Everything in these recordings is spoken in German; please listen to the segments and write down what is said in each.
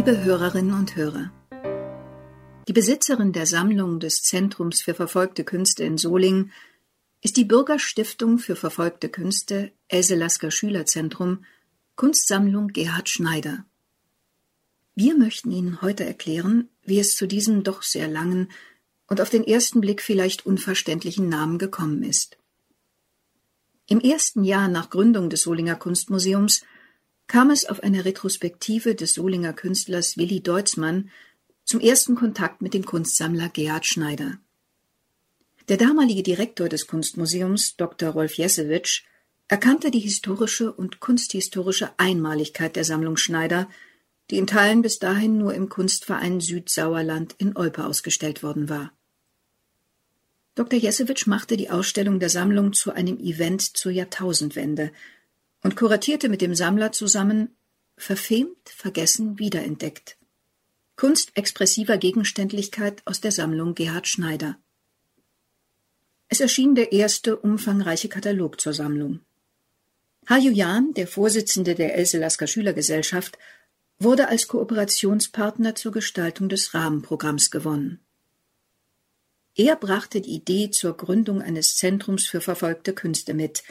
Liebe Hörerinnen und Hörer, die Besitzerin der Sammlung des Zentrums für verfolgte Künste in Solingen ist die Bürgerstiftung für verfolgte Künste Else Lasker Schülerzentrum Kunstsammlung Gerhard Schneider. Wir möchten Ihnen heute erklären, wie es zu diesem doch sehr langen und auf den ersten Blick vielleicht unverständlichen Namen gekommen ist. Im ersten Jahr nach Gründung des Solinger Kunstmuseums kam es auf einer Retrospektive des Solinger Künstlers Willi Deutzmann zum ersten Kontakt mit dem Kunstsammler Gerhard Schneider. Der damalige Direktor des Kunstmuseums, Dr. Rolf Jesewitsch, erkannte die historische und kunsthistorische Einmaligkeit der Sammlung Schneider, die in Teilen bis dahin nur im Kunstverein Südsauerland in Olpe ausgestellt worden war. Dr. Jesewitsch machte die Ausstellung der Sammlung zu einem Event zur Jahrtausendwende und kuratierte mit dem Sammler zusammen Verfemt, vergessen, wiederentdeckt. Kunst expressiver Gegenständlichkeit aus der Sammlung Gerhard Schneider. Es erschien der erste umfangreiche Katalog zur Sammlung. Haju Jahn, der Vorsitzende der Else Lasker Schülergesellschaft, wurde als Kooperationspartner zur Gestaltung des Rahmenprogramms gewonnen. Er brachte die Idee zur Gründung eines Zentrums für verfolgte Künste mit,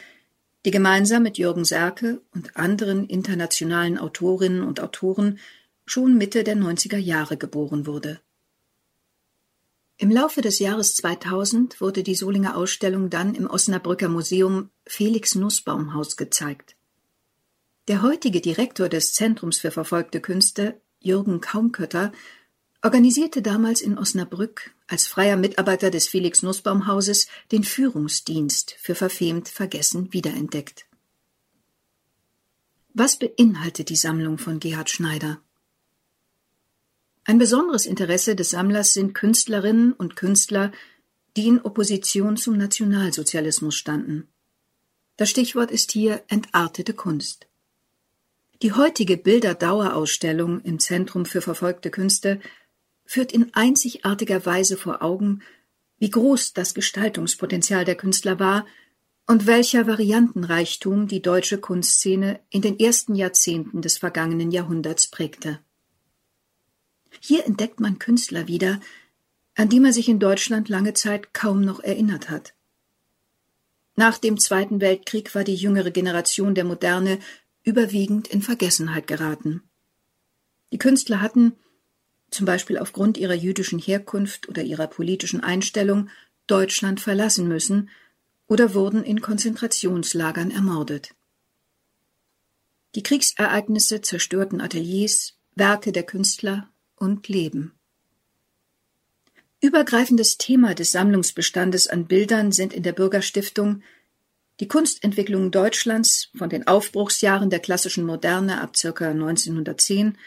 die gemeinsam mit Jürgen Serke und anderen internationalen Autorinnen und Autoren schon Mitte der 90er Jahre geboren wurde. Im Laufe des Jahres 2000 wurde die Solinger Ausstellung dann im Osnabrücker Museum Felix Nussbaumhaus gezeigt. Der heutige Direktor des Zentrums für verfolgte Künste, Jürgen Kaumkötter, organisierte damals in Osnabrück als freier Mitarbeiter des Felix Nussbaum Hauses den Führungsdienst für verfemt vergessen wiederentdeckt. Was beinhaltet die Sammlung von Gerhard Schneider? Ein besonderes Interesse des Sammlers sind Künstlerinnen und Künstler, die in Opposition zum Nationalsozialismus standen. Das Stichwort ist hier entartete Kunst. Die heutige Bilderdauerausstellung im Zentrum für verfolgte Künste führt in einzigartiger Weise vor Augen, wie groß das Gestaltungspotenzial der Künstler war und welcher Variantenreichtum die deutsche Kunstszene in den ersten Jahrzehnten des vergangenen Jahrhunderts prägte. Hier entdeckt man Künstler wieder, an die man sich in Deutschland lange Zeit kaum noch erinnert hat. Nach dem Zweiten Weltkrieg war die jüngere Generation der Moderne überwiegend in Vergessenheit geraten. Die Künstler hatten, zum Beispiel aufgrund ihrer jüdischen Herkunft oder ihrer politischen Einstellung, Deutschland verlassen müssen oder wurden in Konzentrationslagern ermordet. Die Kriegsereignisse zerstörten Ateliers, Werke der Künstler und Leben. Übergreifendes Thema des Sammlungsbestandes an Bildern sind in der Bürgerstiftung die Kunstentwicklung Deutschlands von den Aufbruchsjahren der klassischen Moderne ab ca. 1910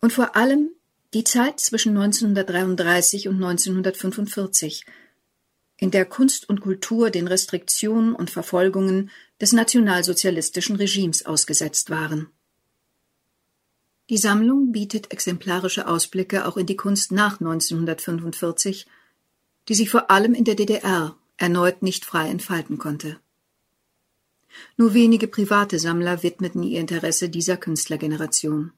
und vor allem die Zeit zwischen 1933 und 1945, in der Kunst und Kultur den Restriktionen und Verfolgungen des nationalsozialistischen Regimes ausgesetzt waren. Die Sammlung bietet exemplarische Ausblicke auch in die Kunst nach 1945, die sich vor allem in der DDR erneut nicht frei entfalten konnte. Nur wenige private Sammler widmeten ihr Interesse dieser Künstlergeneration.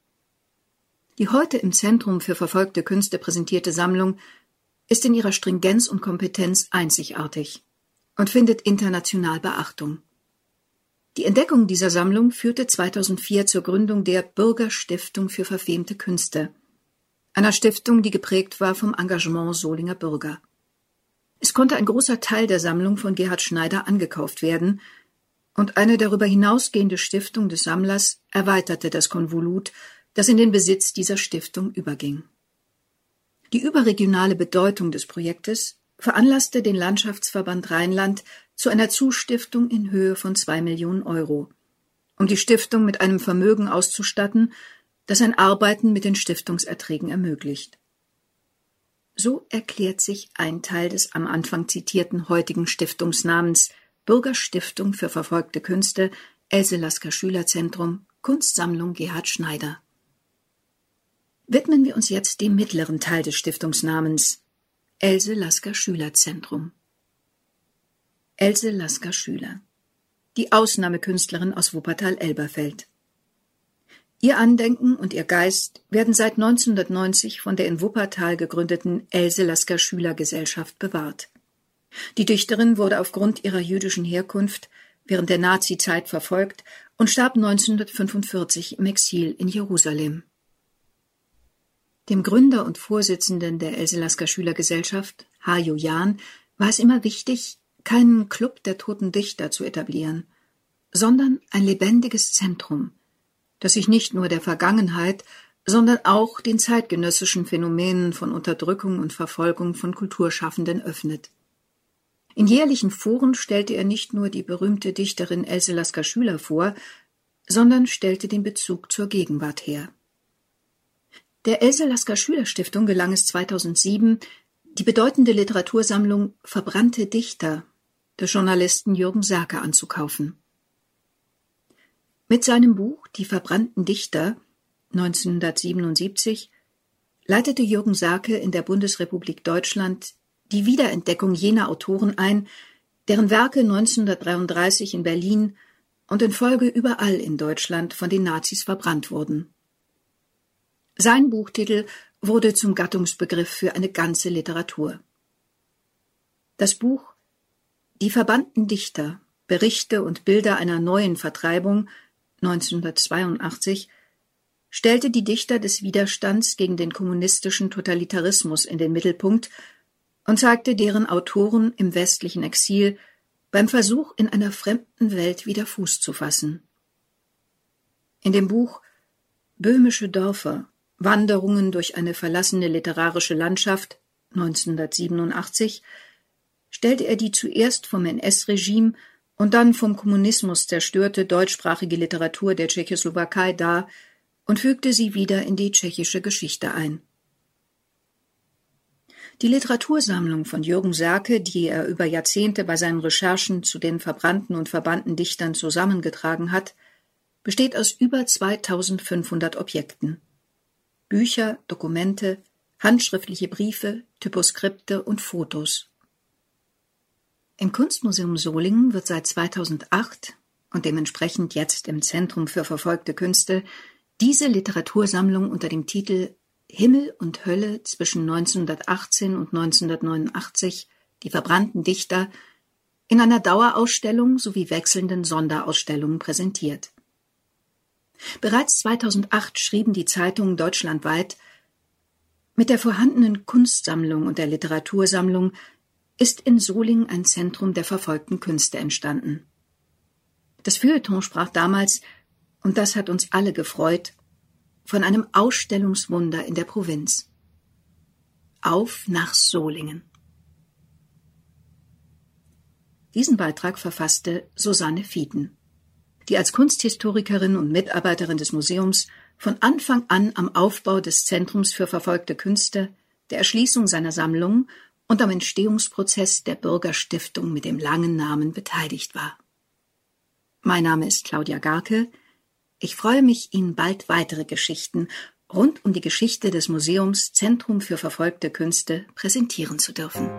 Die heute im Zentrum für verfolgte Künste präsentierte Sammlung ist in ihrer Stringenz und Kompetenz einzigartig und findet international Beachtung. Die Entdeckung dieser Sammlung führte 2004 zur Gründung der Bürgerstiftung für verfemte Künste, einer Stiftung, die geprägt war vom Engagement Solinger Bürger. Es konnte ein großer Teil der Sammlung von Gerhard Schneider angekauft werden, und eine darüber hinausgehende Stiftung des Sammlers erweiterte das Konvolut das in den Besitz dieser Stiftung überging. Die überregionale Bedeutung des Projektes veranlasste den Landschaftsverband Rheinland zu einer Zustiftung in Höhe von zwei Millionen Euro, um die Stiftung mit einem Vermögen auszustatten, das ein Arbeiten mit den Stiftungserträgen ermöglicht. So erklärt sich ein Teil des am Anfang zitierten heutigen Stiftungsnamens Bürgerstiftung für verfolgte Künste Else Lasker Schülerzentrum Kunstsammlung Gerhard Schneider widmen wir uns jetzt dem mittleren Teil des Stiftungsnamens Else Lasker Schülerzentrum. Else Lasker Schüler, die Ausnahmekünstlerin aus Wuppertal-Elberfeld. Ihr Andenken und ihr Geist werden seit 1990 von der in Wuppertal gegründeten Else Lasker Schülergesellschaft bewahrt. Die Dichterin wurde aufgrund ihrer jüdischen Herkunft während der Nazizeit verfolgt und starb 1945 im Exil in Jerusalem. Dem Gründer und Vorsitzenden der Else Lasker Schülergesellschaft, Hajo Jahn, war es immer wichtig, keinen Club der toten Dichter zu etablieren, sondern ein lebendiges Zentrum, das sich nicht nur der Vergangenheit, sondern auch den zeitgenössischen Phänomenen von Unterdrückung und Verfolgung von Kulturschaffenden öffnet. In jährlichen Foren stellte er nicht nur die berühmte Dichterin Else Lasker Schüler vor, sondern stellte den Bezug zur Gegenwart her. Der Else Lasker Schülerstiftung gelang es 2007, die bedeutende Literatursammlung Verbrannte Dichter des Journalisten Jürgen Sake anzukaufen. Mit seinem Buch Die verbrannten Dichter 1977 leitete Jürgen Sake in der Bundesrepublik Deutschland die Wiederentdeckung jener Autoren ein, deren Werke 1933 in Berlin und in Folge überall in Deutschland von den Nazis verbrannt wurden. Sein Buchtitel wurde zum Gattungsbegriff für eine ganze Literatur. Das Buch Die verbannten Dichter Berichte und Bilder einer neuen Vertreibung 1982 stellte die Dichter des Widerstands gegen den kommunistischen Totalitarismus in den Mittelpunkt und zeigte deren Autoren im westlichen Exil beim Versuch, in einer fremden Welt wieder Fuß zu fassen. In dem Buch Böhmische Dörfer Wanderungen durch eine verlassene literarische Landschaft 1987 stellte er die zuerst vom NS-Regime und dann vom Kommunismus zerstörte deutschsprachige Literatur der Tschechoslowakei dar und fügte sie wieder in die tschechische Geschichte ein. Die Literatursammlung von Jürgen Serke, die er über Jahrzehnte bei seinen Recherchen zu den verbrannten und verbannten Dichtern zusammengetragen hat, besteht aus über 2500 Objekten. Bücher, Dokumente, handschriftliche Briefe, Typoskripte und Fotos. Im Kunstmuseum Solingen wird seit 2008 und dementsprechend jetzt im Zentrum für verfolgte Künste diese Literatursammlung unter dem Titel Himmel und Hölle zwischen 1918 und 1989, die verbrannten Dichter, in einer Dauerausstellung sowie wechselnden Sonderausstellungen präsentiert. Bereits 2008 schrieben die Zeitungen deutschlandweit, mit der vorhandenen Kunstsammlung und der Literatursammlung ist in Solingen ein Zentrum der verfolgten Künste entstanden. Das Feuilleton sprach damals, und das hat uns alle gefreut, von einem Ausstellungswunder in der Provinz. Auf nach Solingen. Diesen Beitrag verfasste Susanne Fieden, die als Kunsthistorikerin und Mitarbeiterin des Museums von Anfang an am Aufbau des Zentrums für verfolgte Künste, der Erschließung seiner Sammlung und am Entstehungsprozess der Bürgerstiftung mit dem langen Namen beteiligt war. Mein Name ist Claudia Garke, ich freue mich, Ihnen bald weitere Geschichten rund um die Geschichte des Museums Zentrum für verfolgte Künste präsentieren zu dürfen.